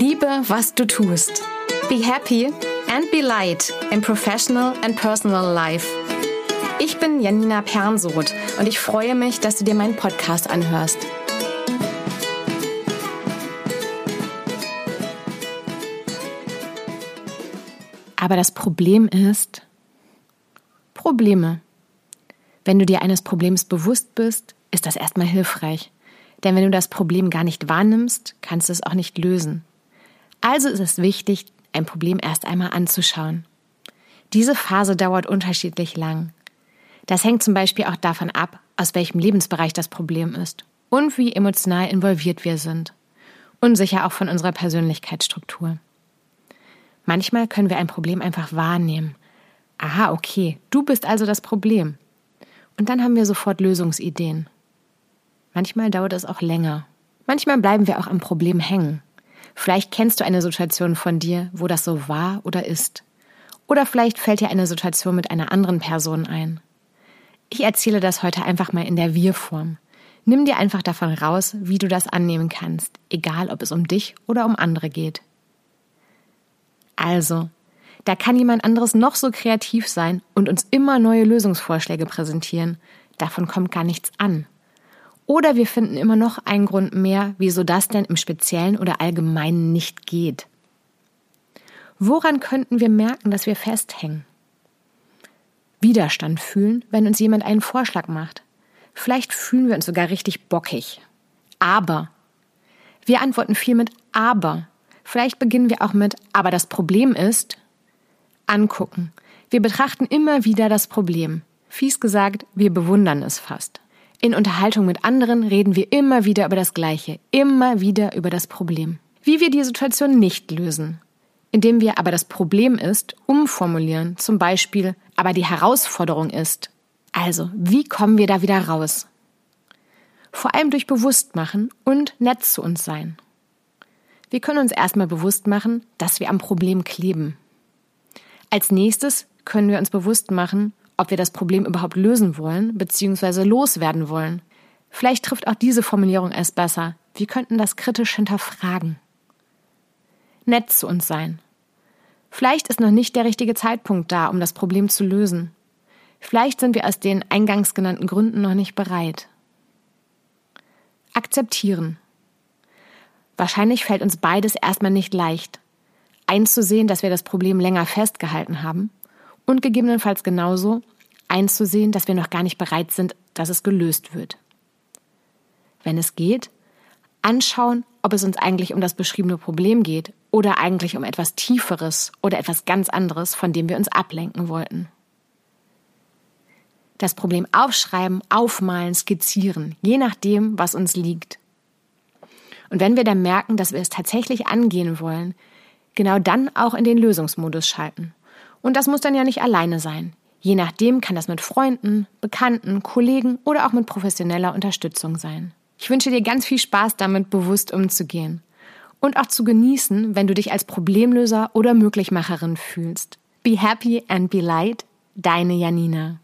was du tust. Be happy and be light in professional and personal life. Ich bin Janina Pernsoth und ich freue mich, dass du dir meinen Podcast anhörst. Aber das Problem ist Probleme. Wenn du dir eines Problems bewusst bist, ist das erstmal hilfreich. Denn wenn du das Problem gar nicht wahrnimmst, kannst du es auch nicht lösen. Also ist es wichtig, ein Problem erst einmal anzuschauen. Diese Phase dauert unterschiedlich lang. Das hängt zum Beispiel auch davon ab, aus welchem Lebensbereich das Problem ist und wie emotional involviert wir sind. Und sicher auch von unserer Persönlichkeitsstruktur. Manchmal können wir ein Problem einfach wahrnehmen. Aha, okay, du bist also das Problem. Und dann haben wir sofort Lösungsideen. Manchmal dauert es auch länger. Manchmal bleiben wir auch am Problem hängen. Vielleicht kennst du eine Situation von dir, wo das so war oder ist. Oder vielleicht fällt dir eine Situation mit einer anderen Person ein. Ich erzähle das heute einfach mal in der Wir-Form. Nimm dir einfach davon raus, wie du das annehmen kannst, egal ob es um dich oder um andere geht. Also, da kann jemand anderes noch so kreativ sein und uns immer neue Lösungsvorschläge präsentieren. Davon kommt gar nichts an. Oder wir finden immer noch einen Grund mehr, wieso das denn im Speziellen oder Allgemeinen nicht geht. Woran könnten wir merken, dass wir festhängen? Widerstand fühlen, wenn uns jemand einen Vorschlag macht. Vielleicht fühlen wir uns sogar richtig bockig. Aber. Wir antworten viel mit aber. Vielleicht beginnen wir auch mit aber das Problem ist angucken. Wir betrachten immer wieder das Problem. Fies gesagt, wir bewundern es fast. In Unterhaltung mit anderen reden wir immer wieder über das Gleiche, immer wieder über das Problem. Wie wir die Situation nicht lösen. Indem wir aber das Problem ist, umformulieren, zum Beispiel, aber die Herausforderung ist. Also, wie kommen wir da wieder raus? Vor allem durch Bewusstmachen und nett zu uns sein. Wir können uns erstmal bewusst machen, dass wir am Problem kleben. Als nächstes können wir uns bewusst machen, ob wir das Problem überhaupt lösen wollen bzw. loswerden wollen. Vielleicht trifft auch diese Formulierung es besser. Wir könnten das kritisch hinterfragen. Nett zu uns sein. Vielleicht ist noch nicht der richtige Zeitpunkt da, um das Problem zu lösen. Vielleicht sind wir aus den eingangs genannten Gründen noch nicht bereit. Akzeptieren. Wahrscheinlich fällt uns beides erstmal nicht leicht. Einzusehen, dass wir das Problem länger festgehalten haben und gegebenenfalls genauso einzusehen, dass wir noch gar nicht bereit sind, dass es gelöst wird. Wenn es geht, anschauen, ob es uns eigentlich um das beschriebene Problem geht oder eigentlich um etwas Tieferes oder etwas ganz anderes, von dem wir uns ablenken wollten. Das Problem aufschreiben, aufmalen, skizzieren, je nachdem, was uns liegt. Und wenn wir dann merken, dass wir es tatsächlich angehen wollen, genau dann auch in den Lösungsmodus schalten und das muss dann ja nicht alleine sein. Je nachdem kann das mit Freunden, Bekannten, Kollegen oder auch mit professioneller Unterstützung sein. Ich wünsche dir ganz viel Spaß damit, bewusst umzugehen. Und auch zu genießen, wenn du dich als Problemlöser oder Möglichmacherin fühlst. Be happy and be light, deine Janina.